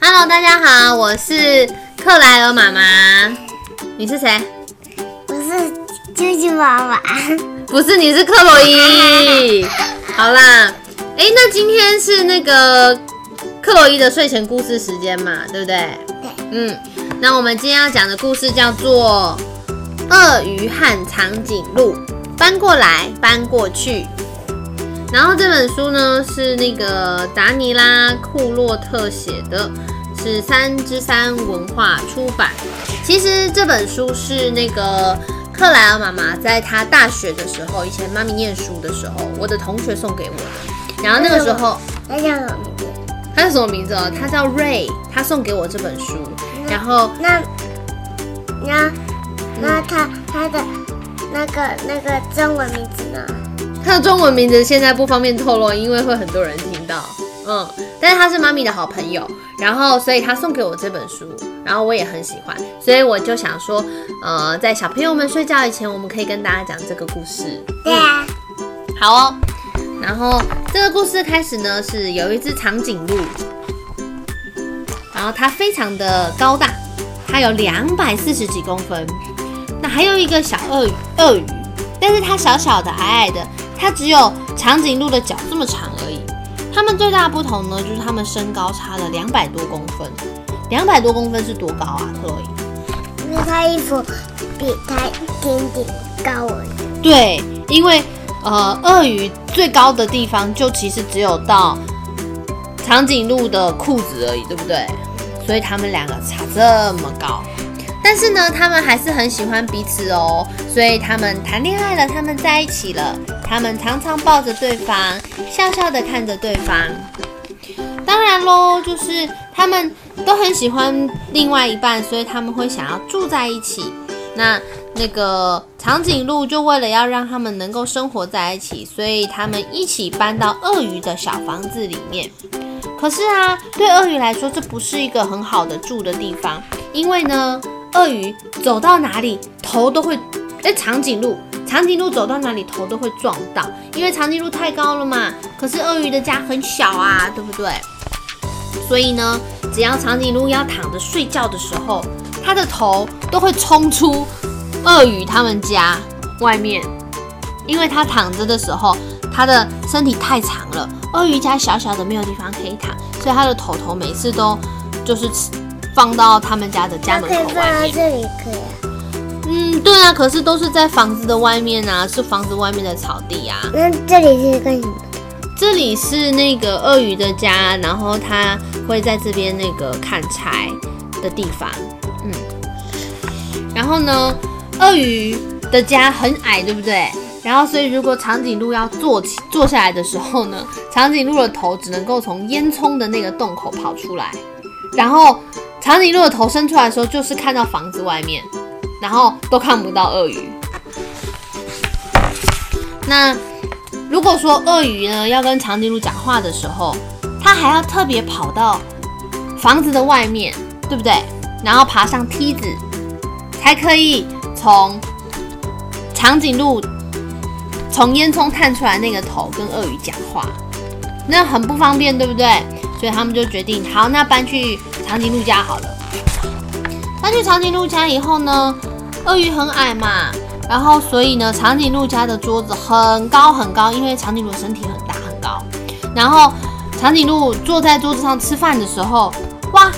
Hello，大家好，我是克莱尔妈妈。你是谁？我是啾啾妈妈。不是，你是克洛伊。好啦，哎，那今天是那个克洛伊的睡前故事时间嘛，对不对？对。嗯，那我们今天要讲的故事叫做《鳄鱼和长颈鹿搬过来搬过去》。然后这本书呢是那个达尼拉库洛特写的，是三之三文化出版。其实这本书是那个克莱尔妈妈在她大学的时候，以前妈咪念书的时候，我的同学送给我的。然后那个时候，他叫什么名字？他叫什么名字哦？他叫瑞，他送给我这本书。然后那那那他他的那个那个中文名字呢？他的中文名字现在不方便透露，因为会很多人听到。嗯，但是他是妈咪的好朋友，然后所以他送给我这本书，然后我也很喜欢，所以我就想说，呃，在小朋友们睡觉以前，我们可以跟大家讲这个故事。对啊，好哦。然后这个故事开始呢，是有一只长颈鹿，然后它非常的高大，它有两百四十几公分。那还有一个小鳄鱼，鳄鱼，但是它小小的，矮矮的。它只有长颈鹿的脚这么长而已。它们最大的不同呢，就是他们身高差了两百多公分。两百多公分是多高啊，特洛伊？因为他衣服比他一点点高而已。对，因为呃，鳄鱼最高的地方就其实只有到长颈鹿的裤子而已，对不对？所以他们两个差这么高。但是呢，他们还是很喜欢彼此哦，所以他们谈恋爱了，他们在一起了，他们常常抱着对方，笑笑的看着对方。当然喽，就是他们都很喜欢另外一半，所以他们会想要住在一起。那那个长颈鹿就为了要让他们能够生活在一起，所以他们一起搬到鳄鱼的小房子里面。可是啊，对鳄鱼来说，这不是一个很好的住的地方，因为呢。鳄鱼走到哪里头都会，哎，长颈鹿，长颈鹿走到哪里头都会撞到，因为长颈鹿太高了嘛。可是鳄鱼的家很小啊，对不对？所以呢，只要长颈鹿要躺着睡觉的时候，它的头都会冲出鳄鱼他们家外面，因为它躺着的时候，它的身体太长了，鳄鱼家小小的没有地方可以躺，所以它的头头每次都就是。放到他们家的家门口外面。这里可以。嗯，对啊，可是都是在房子的外面啊，是房子外面的草地啊。那这里是干什么？这里是那个鳄鱼的家，然后它会在这边那个砍柴的地方。嗯。然后呢，鳄鱼的家很矮，对不对？然后所以如果长颈鹿要坐起坐下来的时候呢，长颈鹿的头只能够从烟囱的那个洞口跑出来，然后。长颈鹿的头伸出来的时候，就是看到房子外面，然后都看不到鳄鱼。那如果说鳄鱼呢要跟长颈鹿讲话的时候，它还要特别跑到房子的外面，对不对？然后爬上梯子，才可以从长颈鹿从烟囱探出来那个头跟鳄鱼讲话，那很不方便，对不对？所以他们就决定，好，那搬去长颈鹿家好了。搬去长颈鹿家以后呢，鳄鱼很矮嘛，然后所以呢，长颈鹿家的桌子很高很高，因为长颈鹿身体很大很高。然后长颈鹿坐在桌子上吃饭的时候，哇，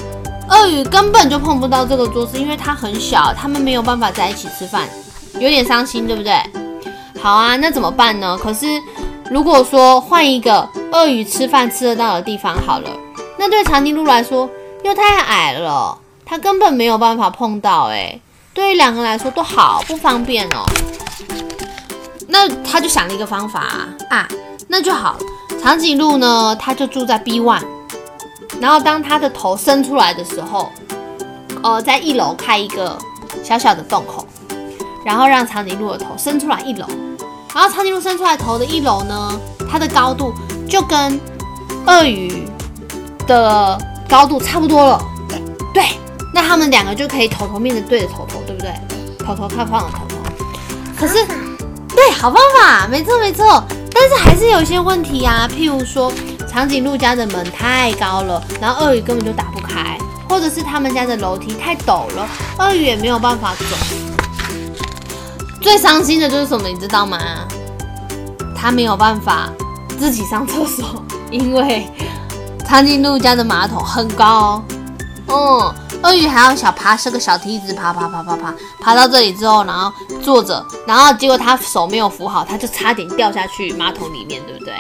鳄鱼根本就碰不到这个桌子，因为它很小，他们没有办法在一起吃饭，有点伤心，对不对？好啊，那怎么办呢？可是。如果说换一个鳄鱼吃饭吃得到的地方好了，那对长颈鹿来说又太矮了，它根本没有办法碰到。哎，对于两个来说都好不方便哦。那他就想了一个方法啊，那就好，长颈鹿呢，它就住在 B one，然后当它的头伸出来的时候，呃，在一楼开一个小小的洞口，然后让长颈鹿的头伸出来一楼。然后长颈鹿伸出来头的一楼呢，它的高度就跟鳄鱼的高度差不多了。对，那他们两个就可以头头面对着头头，对不对？头头看放的头头。可是，对，好方法，没错没错。但是还是有一些问题呀，譬如说长颈鹿家的门太高了，然后鳄鱼根本就打不开，或者是他们家的楼梯太陡了，鳄鱼也没有办法走。最伤心的就是什么，你知道吗？他没有办法自己上厕所，因为长颈鹿家的马桶很高。嗯，鳄鱼还要小爬，是个小梯子，爬爬爬爬爬，爬到这里之后，然后坐着，然后结果他手没有扶好，他就差点掉下去马桶里面，对不对？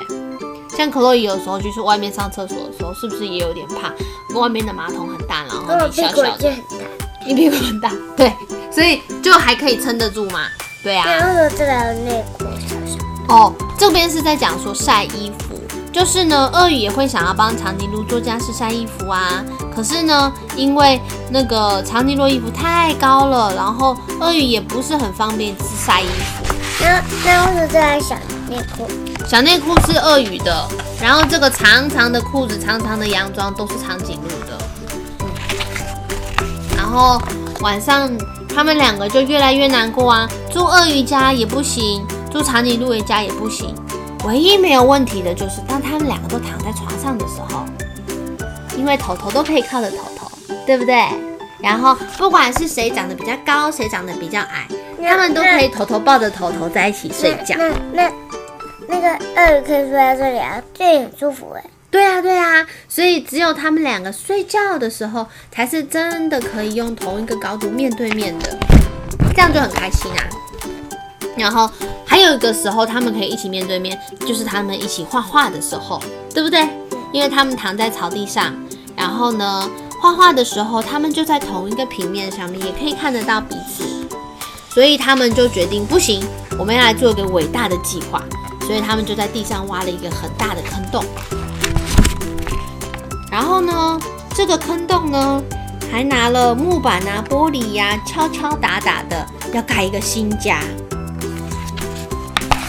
像克洛伊有时候就是外面上厕所的时候，是不是也有点怕？外面的马桶很大，然后你小小的。你屁股很大，对，所以就还可以撑得住嘛。对啊。然后这个内裤小小。哦，这边是在讲说晒衣服，就是呢，鳄鱼也会想要帮长颈鹿做家事晒衣服啊。可是呢，因为那个长颈鹿衣服太高了，然后鳄鱼也不是很方便晒衣服。那那为什么这还小内裤？小内裤是鳄鱼的，然后这个长长的裤子、长长的洋装都是长颈鹿的。嗯然后晚上他们两个就越来越难过啊，住鳄鱼家也不行，住长颈鹿的家也不行。唯一没有问题的就是当他们两个都躺在床上的时候，因为头头都可以靠着头头，对不对？然后不管是谁长得比较高，谁长得比较矮，他们都可以头头抱着头头在一起睡觉。那那那个鳄鱼可以睡在这里啊，这也很舒服哎。对啊，对啊，所以只有他们两个睡觉的时候，才是真的可以用同一个高度面对面的，这样就很开心啊。然后还有一个时候，他们可以一起面对面，就是他们一起画画的时候，对不对？因为他们躺在草地上，然后呢，画画的时候，他们就在同一个平面上面，也可以看得到彼此，所以他们就决定不行，我们要来做一个伟大的计划，所以他们就在地上挖了一个很大的坑洞。然后呢，这个坑洞呢，还拿了木板啊、玻璃呀、敲敲打打的，要盖一个新家。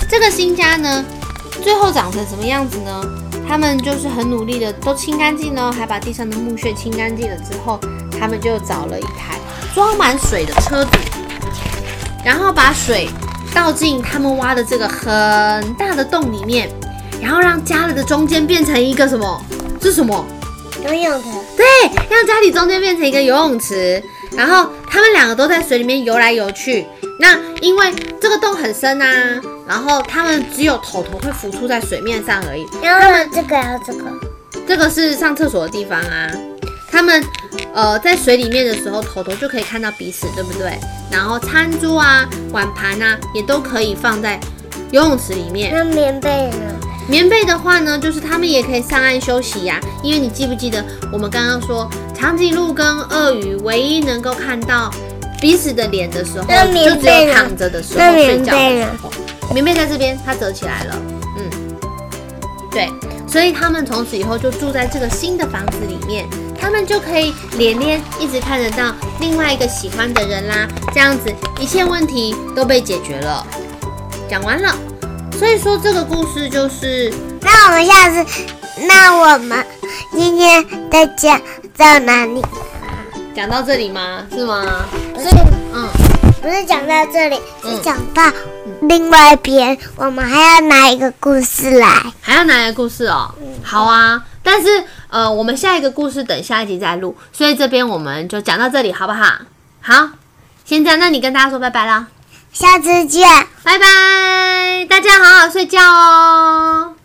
这个新家呢，最后长成什么样子呢？他们就是很努力的都清干净了，还把地上的木屑清干净了之后，他们就找了一台装满水的车子，然后把水倒进他们挖的这个很大的洞里面，然后让家里的中间变成一个什么？是什么？游泳池。对，让家里中间变成一个游泳池，然后他们两个都在水里面游来游去。那因为这个洞很深啊，然后他们只有头头会浮出在水面上而已。然后，这个还有这个，这个是上厕所的地方啊。他们呃在水里面的时候，头头就可以看到彼此，对不对？然后餐桌啊、碗盘啊，也都可以放在游泳池里面。那棉被呢？棉被的话呢，就是他们也可以上岸休息呀、因为你记不记得我们刚刚说，长颈鹿跟鳄鱼唯一能够看到彼此的脸的时候，就只有躺着的时候睡觉。棉被在这边，它折起来了，嗯，对，所以他们从此以后就住在这个新的房子里面，他们就可以连连一直看得到另外一个喜欢的人啦，这样子一切问题都被解决了。讲完了，所以说这个故事就是那我们下次，那我们今天的讲到哪里？讲到这里吗？是吗？不是，嗯，不是讲到这里，嗯是讲到另外一边，我们还要拿一个故事来。还要拿一个故事哦。好啊，但是呃，我们下一个故事等下一集再录，所以这边我们就讲到这里，好不好？好，现在那你跟大家说拜拜啦，下次见。拜拜，大家好好睡觉哦。